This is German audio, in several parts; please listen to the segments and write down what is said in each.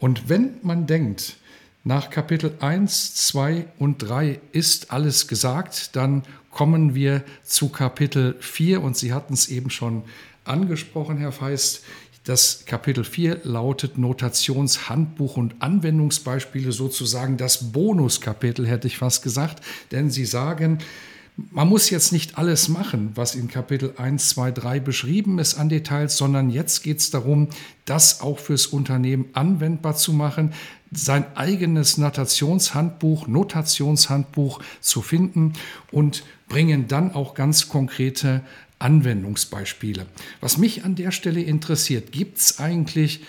Und wenn man denkt, nach Kapitel 1, 2 und 3 ist alles gesagt, dann kommen wir zu Kapitel 4 und Sie hatten es eben schon angesprochen, Herr Feist. Das Kapitel 4 lautet Notationshandbuch und Anwendungsbeispiele, sozusagen das Bonuskapitel, hätte ich fast gesagt, denn Sie sagen, man muss jetzt nicht alles machen, was in Kapitel 1, 2, 3 beschrieben ist an Details, sondern jetzt geht es darum, das auch fürs Unternehmen anwendbar zu machen, sein eigenes Notationshandbuch, Notationshandbuch zu finden und bringen dann auch ganz konkrete Anwendungsbeispiele. Was mich an der Stelle interessiert, gibt es eigentlich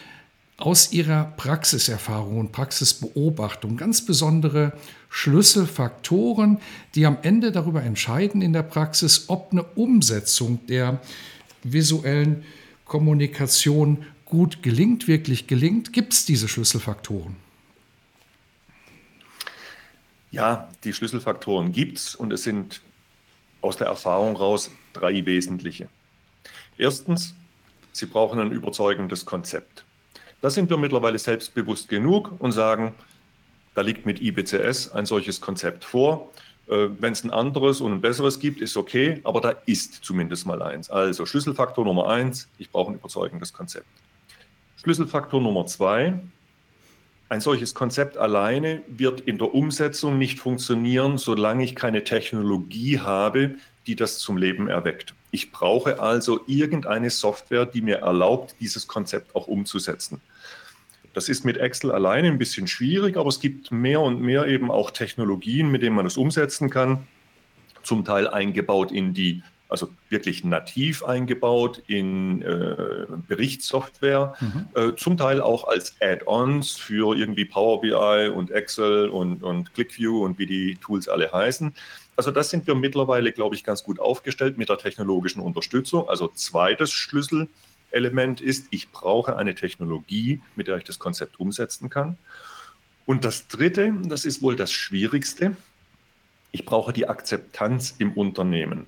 aus Ihrer Praxiserfahrung und Praxisbeobachtung ganz besondere Schlüsselfaktoren, die am Ende darüber entscheiden in der Praxis, ob eine Umsetzung der visuellen Kommunikation gut gelingt, wirklich gelingt. Gibt es diese Schlüsselfaktoren? Ja, die Schlüsselfaktoren gibt es und es sind aus der Erfahrung raus drei wesentliche. Erstens, Sie brauchen ein überzeugendes Konzept. Da sind wir mittlerweile selbstbewusst genug und sagen, da liegt mit IBCS ein solches Konzept vor. Äh, Wenn es ein anderes und ein besseres gibt, ist okay, aber da ist zumindest mal eins. Also Schlüsselfaktor Nummer eins, ich brauche ein überzeugendes Konzept. Schlüsselfaktor Nummer zwei, ein solches Konzept alleine wird in der Umsetzung nicht funktionieren, solange ich keine Technologie habe, die das zum Leben erweckt. Ich brauche also irgendeine Software, die mir erlaubt, dieses Konzept auch umzusetzen. Das ist mit Excel alleine ein bisschen schwierig, aber es gibt mehr und mehr eben auch Technologien, mit denen man es umsetzen kann. Zum Teil eingebaut in die, also wirklich nativ eingebaut in äh, Berichtssoftware, mhm. äh, zum Teil auch als Add-ons für irgendwie Power BI und Excel und, und ClickView und wie die Tools alle heißen. Also das sind wir mittlerweile, glaube ich, ganz gut aufgestellt mit der technologischen Unterstützung. Also zweites Schlüssel. Element ist, ich brauche eine Technologie, mit der ich das Konzept umsetzen kann. Und das Dritte, das ist wohl das Schwierigste, ich brauche die Akzeptanz im Unternehmen.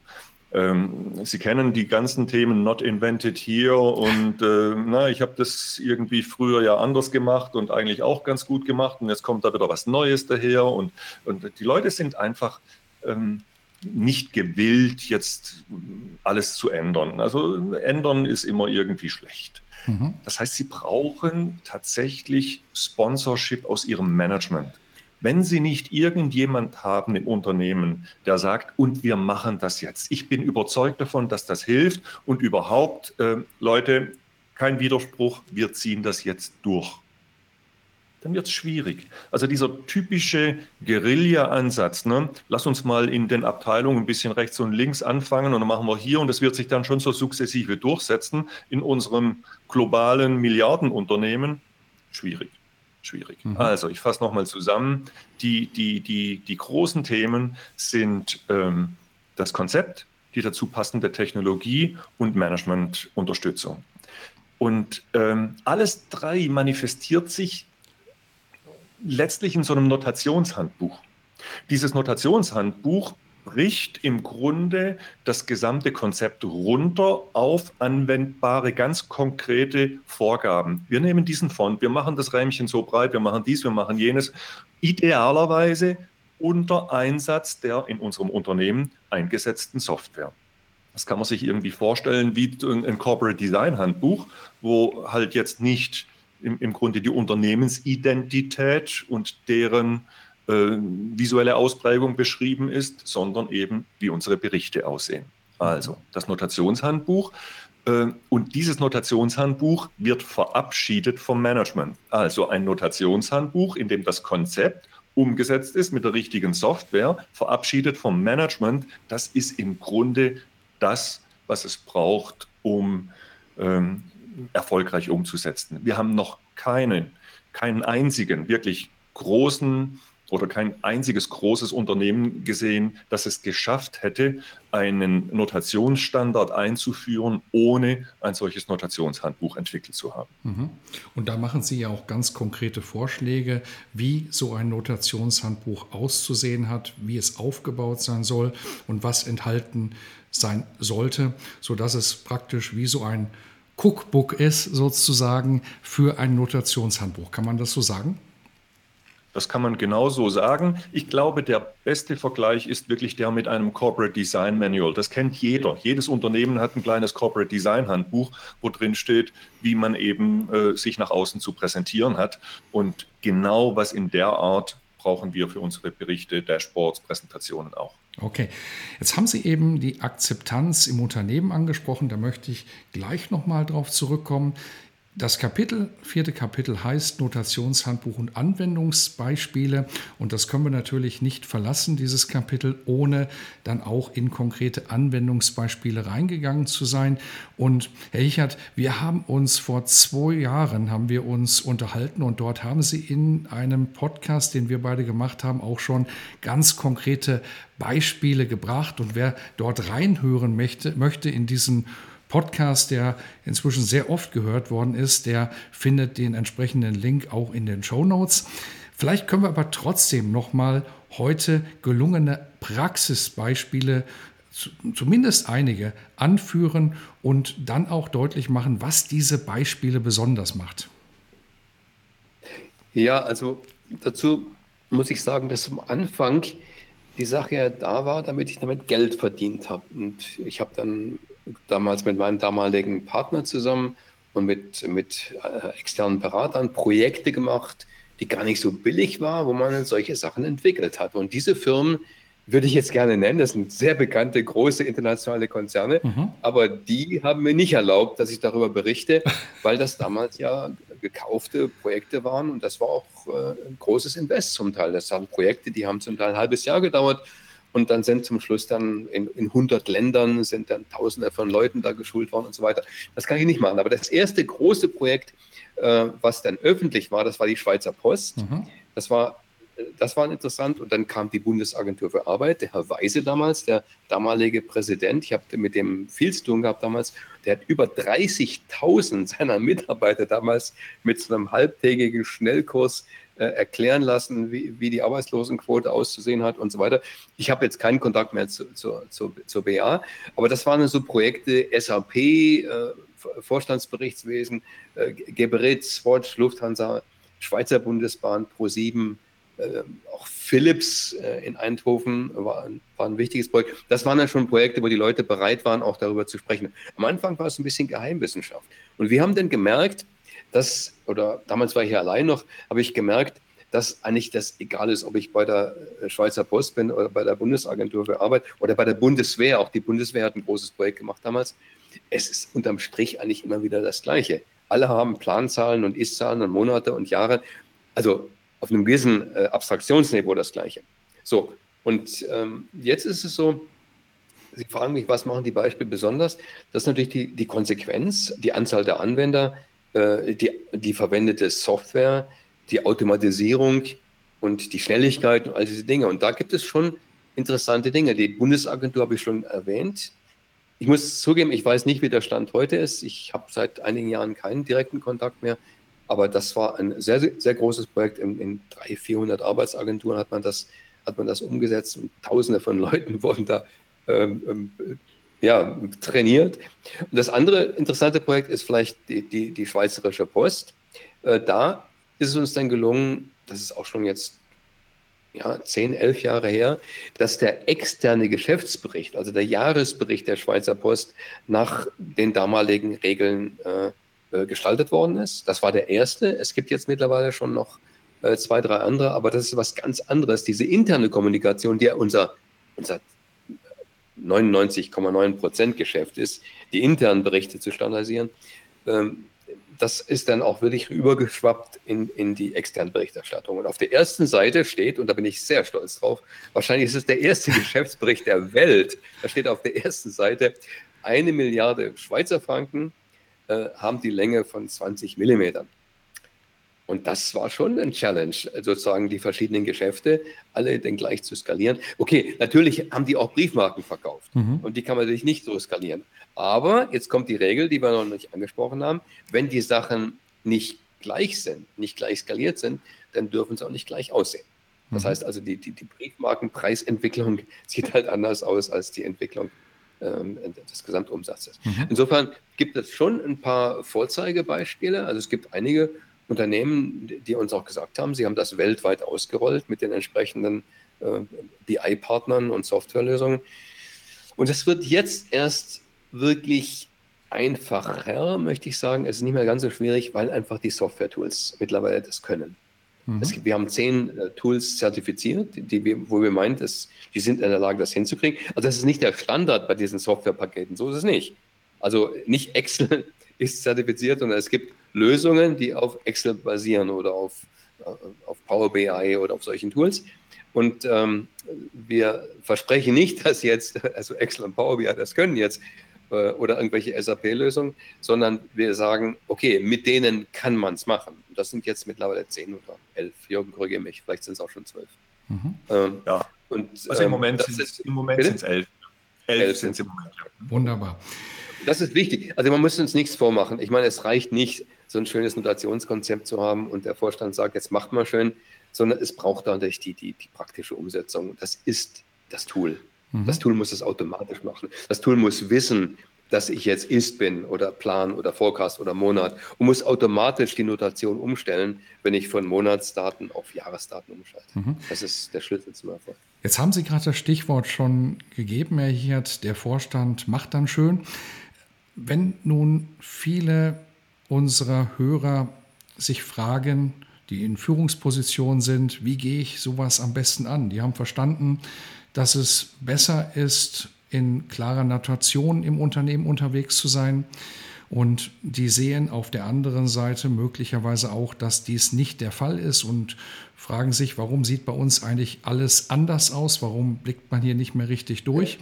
Ähm, Sie kennen die ganzen Themen Not Invented Here und äh, na, ich habe das irgendwie früher ja anders gemacht und eigentlich auch ganz gut gemacht und jetzt kommt da wieder was Neues daher und, und die Leute sind einfach ähm, nicht gewillt, jetzt alles zu ändern. Also ändern ist immer irgendwie schlecht. Mhm. Das heißt, sie brauchen tatsächlich Sponsorship aus ihrem Management. Wenn Sie nicht irgendjemand haben im Unternehmen, der sagt, und wir machen das jetzt. Ich bin überzeugt davon, dass das hilft und überhaupt, äh, Leute, kein Widerspruch, wir ziehen das jetzt durch dann wird es schwierig. Also dieser typische Guerilla-Ansatz, ne? lass uns mal in den Abteilungen ein bisschen rechts und links anfangen und dann machen wir hier und das wird sich dann schon so sukzessive durchsetzen in unserem globalen Milliardenunternehmen. Schwierig, schwierig. Mhm. Also ich fasse nochmal zusammen. Die, die, die, die großen Themen sind ähm, das Konzept, die dazu passende Technologie und Managementunterstützung. Und ähm, alles drei manifestiert sich letztlich in so einem Notationshandbuch. Dieses Notationshandbuch bricht im Grunde das gesamte Konzept runter auf anwendbare, ganz konkrete Vorgaben. Wir nehmen diesen Font, wir machen das Räumchen so breit, wir machen dies, wir machen jenes. Idealerweise unter Einsatz der in unserem Unternehmen eingesetzten Software. Das kann man sich irgendwie vorstellen wie ein Corporate Design Handbuch, wo halt jetzt nicht im, im Grunde die Unternehmensidentität und deren visuelle Ausprägung beschrieben ist, sondern eben wie unsere Berichte aussehen. Also das Notationshandbuch. Äh, und dieses Notationshandbuch wird verabschiedet vom Management. Also ein Notationshandbuch, in dem das Konzept umgesetzt ist mit der richtigen Software, verabschiedet vom Management. Das ist im Grunde das, was es braucht, um ähm, erfolgreich umzusetzen. Wir haben noch keinen, keinen einzigen wirklich großen oder kein einziges großes Unternehmen gesehen, das es geschafft hätte, einen Notationsstandard einzuführen, ohne ein solches Notationshandbuch entwickelt zu haben. Mhm. Und da machen Sie ja auch ganz konkrete Vorschläge, wie so ein Notationshandbuch auszusehen hat, wie es aufgebaut sein soll und was enthalten sein sollte, sodass es praktisch wie so ein Cookbook ist, sozusagen, für ein Notationshandbuch. Kann man das so sagen? Das kann man genauso sagen. Ich glaube, der beste Vergleich ist wirklich der mit einem Corporate Design Manual. Das kennt jeder. Jedes Unternehmen hat ein kleines Corporate Design Handbuch, wo drin steht, wie man eben äh, sich nach außen zu präsentieren hat. Und genau was in der Art brauchen wir für unsere Berichte, Dashboards, Präsentationen auch. Okay, jetzt haben Sie eben die Akzeptanz im Unternehmen angesprochen. Da möchte ich gleich nochmal drauf zurückkommen. Das Kapitel, vierte Kapitel heißt Notationshandbuch und Anwendungsbeispiele. Und das können wir natürlich nicht verlassen, dieses Kapitel, ohne dann auch in konkrete Anwendungsbeispiele reingegangen zu sein. Und Herr Hichert, wir haben uns vor zwei Jahren, haben wir uns unterhalten und dort haben Sie in einem Podcast, den wir beide gemacht haben, auch schon ganz konkrete Beispiele gebracht. Und wer dort reinhören möchte, möchte in diesen Podcast, der inzwischen sehr oft gehört worden ist, der findet den entsprechenden Link auch in den Show Notes. Vielleicht können wir aber trotzdem noch mal heute gelungene Praxisbeispiele zumindest einige anführen und dann auch deutlich machen, was diese Beispiele besonders macht. Ja, also dazu muss ich sagen, dass am Anfang die Sache ja da war, damit ich damit Geld verdient habe. Und ich habe dann damals mit meinem damaligen Partner zusammen und mit, mit äh, externen Beratern Projekte gemacht, die gar nicht so billig waren, wo man solche Sachen entwickelt hat. Und diese Firmen würde ich jetzt gerne nennen, das sind sehr bekannte, große internationale Konzerne, mhm. aber die haben mir nicht erlaubt, dass ich darüber berichte, weil das damals ja gekaufte Projekte waren und das war auch äh, ein großes Invest zum Teil. Das waren Projekte, die haben zum Teil ein halbes Jahr gedauert und dann sind zum Schluss dann in, in 100 Ländern sind dann Tausende von Leuten da geschult worden und so weiter. Das kann ich nicht machen. Aber das erste große Projekt, äh, was dann öffentlich war, das war die Schweizer Post. Mhm. Das war das war interessant. Und dann kam die Bundesagentur für Arbeit, der Herr Weise damals, der damalige Präsident. Ich habe mit dem viel zu tun gehabt damals. Der hat über 30.000 seiner Mitarbeiter damals mit so einem halbtägigen Schnellkurs äh, erklären lassen, wie, wie, die Arbeitslosenquote auszusehen hat und so weiter. Ich habe jetzt keinen Kontakt mehr zu, zu, zu, zur BA, aber das waren so Projekte SAP, äh, Vorstandsberichtswesen, äh, Geberit, Swatch, Lufthansa, Schweizer Bundesbahn, Pro7, äh, auch Philips äh, in Eindhoven war, war, ein wichtiges Projekt. Das waren dann schon Projekte, wo die Leute bereit waren, auch darüber zu sprechen. Am Anfang war es ein bisschen Geheimwissenschaft. Und wir haben dann gemerkt, dass, oder damals war ich ja allein noch, habe ich gemerkt, dass eigentlich das egal ist, ob ich bei der äh, Schweizer Post bin oder bei der Bundesagentur für Arbeit oder bei der Bundeswehr. Auch die Bundeswehr hat ein großes Projekt gemacht damals. Es ist unterm Strich eigentlich immer wieder das Gleiche. Alle haben Planzahlen und Ist-Zahlen und Monate und Jahre. Also auf einem gewissen äh, Abstraktionsniveau das Gleiche. So, und ähm, jetzt ist es so, Sie fragen mich, was machen die Beispiele besonders? Das ist natürlich die, die Konsequenz, die Anzahl der Anwender, die, die verwendete Software, die Automatisierung und die Schnelligkeit und all diese Dinge. Und da gibt es schon interessante Dinge. Die Bundesagentur habe ich schon erwähnt. Ich muss zugeben, ich weiß nicht, wie der Stand heute ist. Ich habe seit einigen Jahren keinen direkten Kontakt mehr. Aber das war ein sehr, sehr großes Projekt. In, in 300, 400 Arbeitsagenturen hat man das, hat man das umgesetzt und Tausende von Leuten wurden da ähm, ähm ja, trainiert. Und das andere interessante Projekt ist vielleicht die, die, die Schweizerische Post. Äh, da ist es uns dann gelungen, das ist auch schon jetzt ja, zehn, elf Jahre her, dass der externe Geschäftsbericht, also der Jahresbericht der Schweizer Post nach den damaligen Regeln äh, äh gestaltet worden ist. Das war der erste. Es gibt jetzt mittlerweile schon noch äh, zwei, drei andere, aber das ist was ganz anderes. Diese interne Kommunikation, die unser, unser 99,9 Prozent Geschäft ist, die internen Berichte zu standardisieren, ähm, das ist dann auch wirklich übergeschwappt in, in die externe Berichterstattung. Und auf der ersten Seite steht, und da bin ich sehr stolz drauf, wahrscheinlich ist es der erste Geschäftsbericht der Welt, da steht auf der ersten Seite, eine Milliarde Schweizer Franken äh, haben die Länge von 20 Millimetern. Und das war schon ein Challenge, sozusagen die verschiedenen Geschäfte alle dann gleich zu skalieren. Okay, natürlich haben die auch Briefmarken verkauft mhm. und die kann man natürlich nicht so skalieren. Aber jetzt kommt die Regel, die wir noch nicht angesprochen haben, wenn die Sachen nicht gleich sind, nicht gleich skaliert sind, dann dürfen sie auch nicht gleich aussehen. Das mhm. heißt also, die, die, die Briefmarkenpreisentwicklung sieht halt anders aus als die Entwicklung ähm, des Gesamtumsatzes. Mhm. Insofern gibt es schon ein paar Vorzeigebeispiele. Also es gibt einige Unternehmen, die uns auch gesagt haben, sie haben das weltweit ausgerollt mit den entsprechenden äh, BI-Partnern und Softwarelösungen. Und es wird jetzt erst wirklich einfacher, möchte ich sagen. Es ist nicht mehr ganz so schwierig, weil einfach die Software-Tools mittlerweile das können. Mhm. Gibt, wir haben zehn äh, Tools zertifiziert, die wir, wo wir meinen, dass die sind in der Lage, das hinzukriegen. Also das ist nicht der Standard bei diesen Softwarepaketen, so ist es nicht. Also nicht Excel ist zertifiziert, sondern es gibt Lösungen, die auf Excel basieren oder auf, äh, auf Power BI oder auf solchen Tools. Und ähm, wir versprechen nicht, dass jetzt, also Excel und Power BI das können jetzt, äh, oder irgendwelche SAP-Lösungen, sondern wir sagen, okay, mit denen kann man es machen. Das sind jetzt mittlerweile zehn oder elf. Jürgen, korrigiere mich, vielleicht sind es auch schon zwölf. Mhm. Ähm, ja. Und, also im Moment sind es elf. Elf sind es im Moment. Wunderbar. Das ist wichtig. Also man muss uns nichts vormachen. Ich meine, es reicht nicht, so ein schönes Notationskonzept zu haben und der Vorstand sagt, jetzt macht mal schön, sondern es braucht natürlich die, die, die praktische Umsetzung. Das ist das Tool. Mhm. Das Tool muss es automatisch machen. Das Tool muss wissen, dass ich jetzt Ist bin oder Plan oder Forecast oder Monat und muss automatisch die Notation umstellen, wenn ich von Monatsdaten auf Jahresdaten umschalte. Mhm. Das ist der Schlüssel zum Erfolg. Jetzt haben Sie gerade das Stichwort schon gegeben, Herr Hirt, der Vorstand macht dann schön. Wenn nun viele unserer Hörer sich fragen, die in Führungspositionen sind, wie gehe ich sowas am besten an? Die haben verstanden, dass es besser ist, in klarer Notation im Unternehmen unterwegs zu sein. Und die sehen auf der anderen Seite möglicherweise auch, dass dies nicht der Fall ist und fragen sich, warum sieht bei uns eigentlich alles anders aus? Warum blickt man hier nicht mehr richtig durch?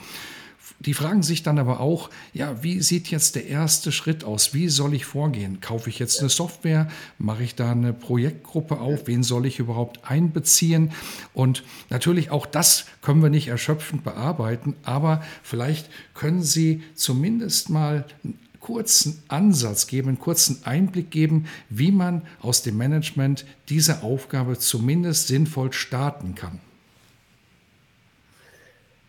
Die fragen sich dann aber auch, ja, wie sieht jetzt der erste Schritt aus? Wie soll ich vorgehen? Kaufe ich jetzt eine Software? Mache ich da eine Projektgruppe auf? Wen soll ich überhaupt einbeziehen? Und natürlich auch das können wir nicht erschöpfend bearbeiten, aber vielleicht können Sie zumindest mal einen kurzen Ansatz geben, einen kurzen Einblick geben, wie man aus dem Management diese Aufgabe zumindest sinnvoll starten kann.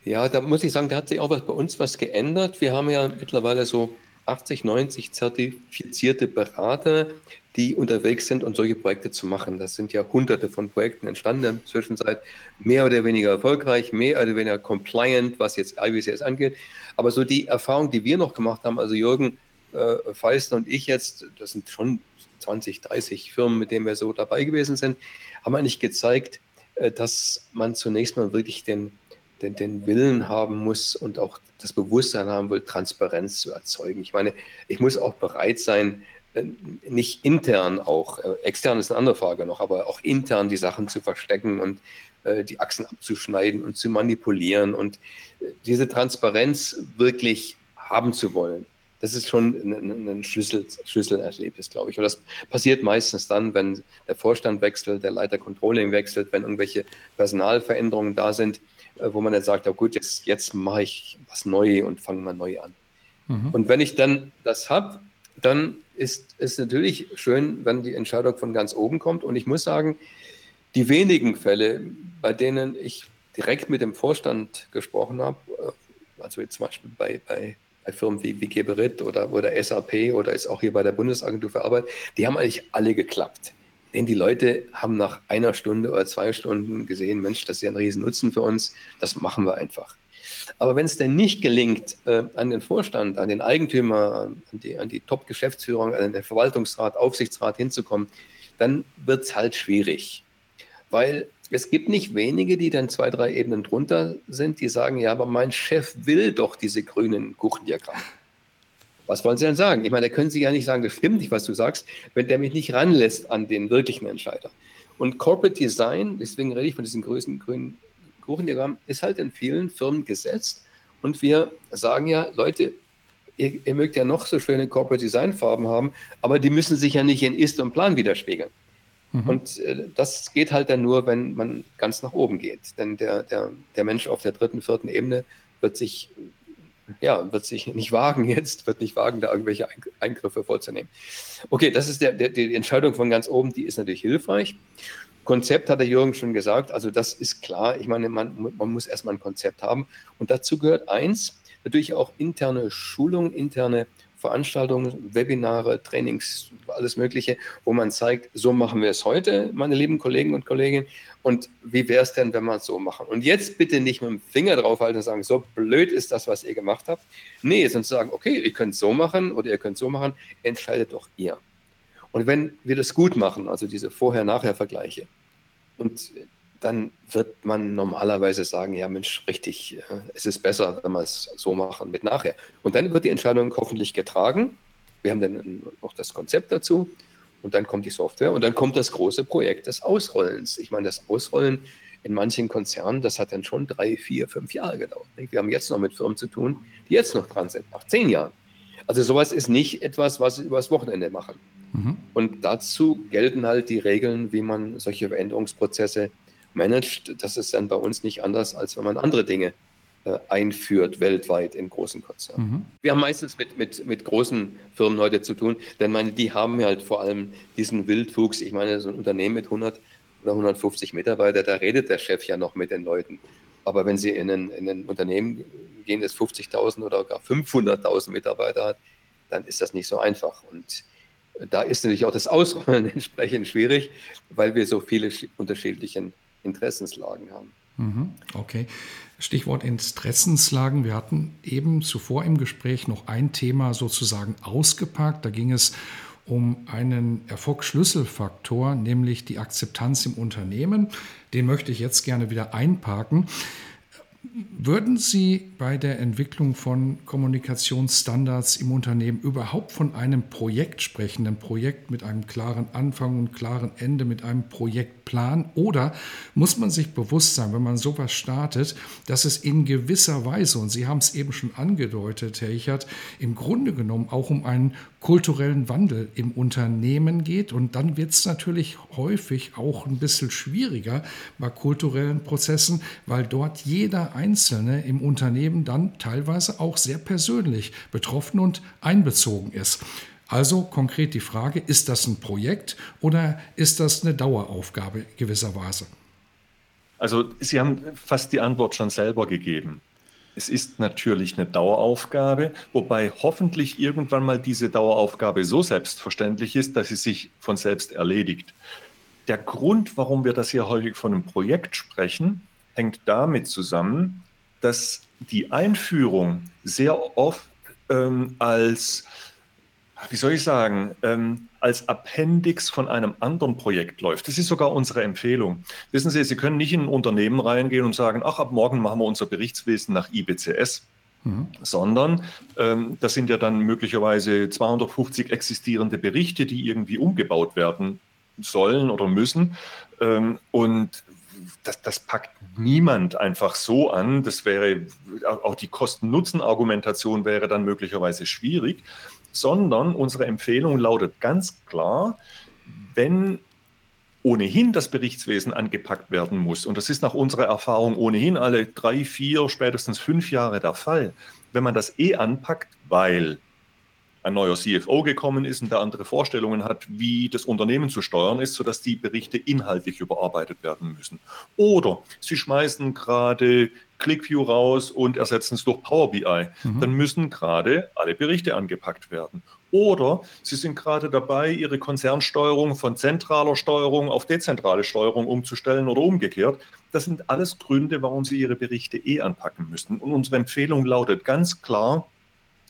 Ja, da muss ich sagen, da hat sich auch bei uns was geändert. Wir haben ja mittlerweile so 80, 90 zertifizierte Berater, die unterwegs sind, um solche Projekte zu machen. Das sind ja hunderte von Projekten entstanden in der Zwischenzeit, mehr oder weniger erfolgreich, mehr oder weniger compliant, was jetzt IBCS angeht. Aber so die Erfahrung, die wir noch gemacht haben, also Jürgen äh, Feister und ich jetzt, das sind schon 20, 30 Firmen, mit denen wir so dabei gewesen sind, haben eigentlich gezeigt, äh, dass man zunächst mal wirklich den den, den Willen haben muss und auch das Bewusstsein haben will, Transparenz zu erzeugen. Ich meine, ich muss auch bereit sein, äh, nicht intern auch, äh, extern ist eine andere Frage noch, aber auch intern die Sachen zu verstecken und äh, die Achsen abzuschneiden und zu manipulieren und diese Transparenz wirklich haben zu wollen. Das ist schon ein, ein Schlüssel, Schlüsselerlebnis, glaube ich. Und das passiert meistens dann, wenn der Vorstand wechselt, der Leiter Controlling wechselt, wenn irgendwelche Personalveränderungen da sind wo man dann sagt, oh gut, jetzt, jetzt mache ich was neu und fange mal neu an. Mhm. Und wenn ich dann das habe, dann ist es natürlich schön, wenn die Entscheidung von ganz oben kommt. Und ich muss sagen, die wenigen Fälle, bei denen ich direkt mit dem Vorstand gesprochen habe, äh, also jetzt zum Beispiel bei, bei, bei Firmen wie, wie Geberit oder, oder SAP oder ist auch hier bei der Bundesagentur für Arbeit, die haben eigentlich alle geklappt. Denn die Leute haben nach einer Stunde oder zwei Stunden gesehen, Mensch, das ist ja ein Riesennutzen für uns, das machen wir einfach. Aber wenn es denn nicht gelingt, äh, an den Vorstand, an den Eigentümer, an die, an die Top-Geschäftsführung, an den Verwaltungsrat, Aufsichtsrat hinzukommen, dann wird es halt schwierig. Weil es gibt nicht wenige, die dann zwei, drei Ebenen drunter sind, die sagen, ja, aber mein Chef will doch diese grünen Kuchendiagramme. Was wollen Sie denn sagen? Ich meine, da können Sie ja nicht sagen, das stimmt nicht, was du sagst, wenn der mich nicht ranlässt an den wirklichen Entscheider. Und Corporate Design, deswegen rede ich von diesem größten grünen Kuchendiagramm, ist halt in vielen Firmen gesetzt. Und wir sagen ja, Leute, ihr, ihr, mögt ja noch so schöne Corporate Design Farben haben, aber die müssen sich ja nicht in Ist und Plan widerspiegeln. Mhm. Und äh, das geht halt dann nur, wenn man ganz nach oben geht. Denn der, der, der Mensch auf der dritten, vierten Ebene wird sich, ja, wird sich nicht wagen jetzt, wird nicht wagen, da irgendwelche Eingriffe vorzunehmen. Okay, das ist der, der, die Entscheidung von ganz oben, die ist natürlich hilfreich. Konzept hat der Jürgen schon gesagt, also das ist klar. Ich meine, man, man muss erstmal ein Konzept haben. Und dazu gehört eins, natürlich auch interne Schulung, interne Veranstaltungen, Webinare, Trainings, alles Mögliche, wo man zeigt, so machen wir es heute, meine lieben Kollegen und Kolleginnen. Und wie wäre es denn, wenn wir es so machen? Und jetzt bitte nicht mit dem Finger draufhalten und sagen, so blöd ist das, was ihr gemacht habt. Nee, sondern sagen, okay, ihr könnt es so machen oder ihr könnt es so machen, entscheidet doch ihr. Und wenn wir das gut machen, also diese Vorher-Nachher-Vergleiche, und dann wird man normalerweise sagen, ja Mensch, richtig, äh, es ist besser, wenn wir es so machen mit nachher. Und dann wird die Entscheidung hoffentlich getragen. Wir haben dann noch das Konzept dazu und dann kommt die Software und dann kommt das große Projekt des Ausrollens. Ich meine, das Ausrollen in manchen Konzernen, das hat dann schon drei, vier, fünf Jahre gedauert. Wir haben jetzt noch mit Firmen zu tun, die jetzt noch dran sind, nach zehn Jahren. Also sowas ist nicht etwas, was sie übers Wochenende machen. Mhm. Und dazu gelten halt die Regeln, wie man solche Veränderungsprozesse managt. Das ist dann bei uns nicht anders, als wenn man andere Dinge einführt weltweit in großen Konzernen. Mhm. Wir haben meistens mit, mit, mit großen Firmen heute zu tun, denn meine, die haben halt vor allem diesen Wildwuchs. Ich meine, so ein Unternehmen mit 100 oder 150 Mitarbeitern, da redet der Chef ja noch mit den Leuten. Aber wenn Sie in ein, in ein Unternehmen gehen, das 50.000 oder gar 500.000 Mitarbeiter hat, dann ist das nicht so einfach. Und da ist natürlich auch das Ausrollen entsprechend schwierig, weil wir so viele unterschiedliche Interessenslagen haben. Mhm, okay. Stichwort Interessenslagen. Wir hatten eben zuvor im Gespräch noch ein Thema sozusagen ausgepackt. Da ging es um einen Erfolgsschlüsselfaktor, nämlich die Akzeptanz im Unternehmen. Den möchte ich jetzt gerne wieder einparken. Würden Sie bei der Entwicklung von Kommunikationsstandards im Unternehmen überhaupt von einem Projekt sprechen, einem Projekt mit einem klaren Anfang und klaren Ende, mit einem Projektplan? Oder muss man sich bewusst sein, wenn man sowas startet, dass es in gewisser Weise, und Sie haben es eben schon angedeutet, Herr Ichert, im Grunde genommen auch um einen kulturellen Wandel im Unternehmen geht. Und dann wird es natürlich häufig auch ein bisschen schwieriger bei kulturellen Prozessen, weil dort jeder Einzelne im Unternehmen dann teilweise auch sehr persönlich betroffen und einbezogen ist. Also konkret die Frage, ist das ein Projekt oder ist das eine Daueraufgabe gewisserweise? Also Sie haben fast die Antwort schon selber gegeben. Es ist natürlich eine Daueraufgabe, wobei hoffentlich irgendwann mal diese Daueraufgabe so selbstverständlich ist, dass sie sich von selbst erledigt. Der Grund, warum wir das hier häufig von einem Projekt sprechen, hängt damit zusammen, dass die Einführung sehr oft ähm, als wie soll ich sagen, ähm, als Appendix von einem anderen Projekt läuft. Das ist sogar unsere Empfehlung. Wissen Sie, Sie können nicht in ein Unternehmen reingehen und sagen, ach, ab morgen machen wir unser Berichtswesen nach IBCS. Mhm. Sondern ähm, das sind ja dann möglicherweise 250 existierende Berichte, die irgendwie umgebaut werden sollen oder müssen. Ähm, und das, das, packt niemand einfach so an. Das wäre auch die Kosten-Nutzen-Argumentation wäre dann möglicherweise schwierig sondern unsere Empfehlung lautet ganz klar, wenn ohnehin das Berichtswesen angepackt werden muss, und das ist nach unserer Erfahrung ohnehin alle drei, vier, spätestens fünf Jahre der Fall, wenn man das eh anpackt, weil ein neuer CFO gekommen ist und der andere Vorstellungen hat, wie das Unternehmen zu steuern ist, sodass die Berichte inhaltlich überarbeitet werden müssen. Oder Sie schmeißen gerade ClickView raus und ersetzen es durch Power BI. Mhm. Dann müssen gerade alle Berichte angepackt werden. Oder Sie sind gerade dabei, Ihre Konzernsteuerung von zentraler Steuerung auf dezentrale Steuerung umzustellen oder umgekehrt. Das sind alles Gründe, warum Sie Ihre Berichte eh anpacken müssen. Und unsere Empfehlung lautet ganz klar,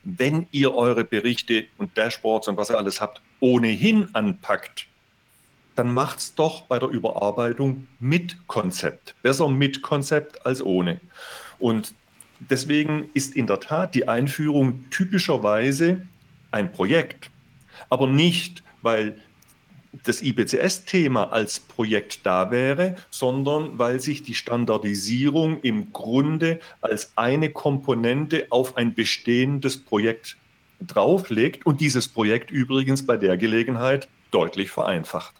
wenn ihr eure Berichte und Dashboards und was ihr alles habt, ohnehin anpackt, dann macht es doch bei der Überarbeitung mit Konzept. Besser mit Konzept als ohne. Und deswegen ist in der Tat die Einführung typischerweise ein Projekt, aber nicht, weil das IBCS-Thema als Projekt da wäre, sondern weil sich die Standardisierung im Grunde als eine Komponente auf ein bestehendes Projekt drauflegt und dieses Projekt übrigens bei der Gelegenheit deutlich vereinfacht.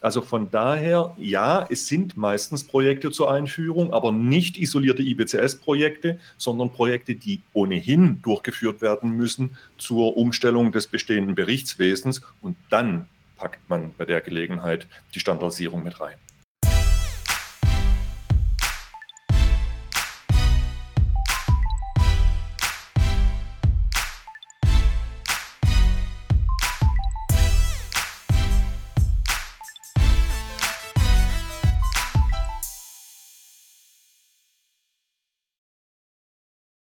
Also von daher, ja, es sind meistens Projekte zur Einführung, aber nicht isolierte IBCS-Projekte, sondern Projekte, die ohnehin durchgeführt werden müssen zur Umstellung des bestehenden Berichtswesens und dann packt man bei der Gelegenheit die Standardisierung mit rein.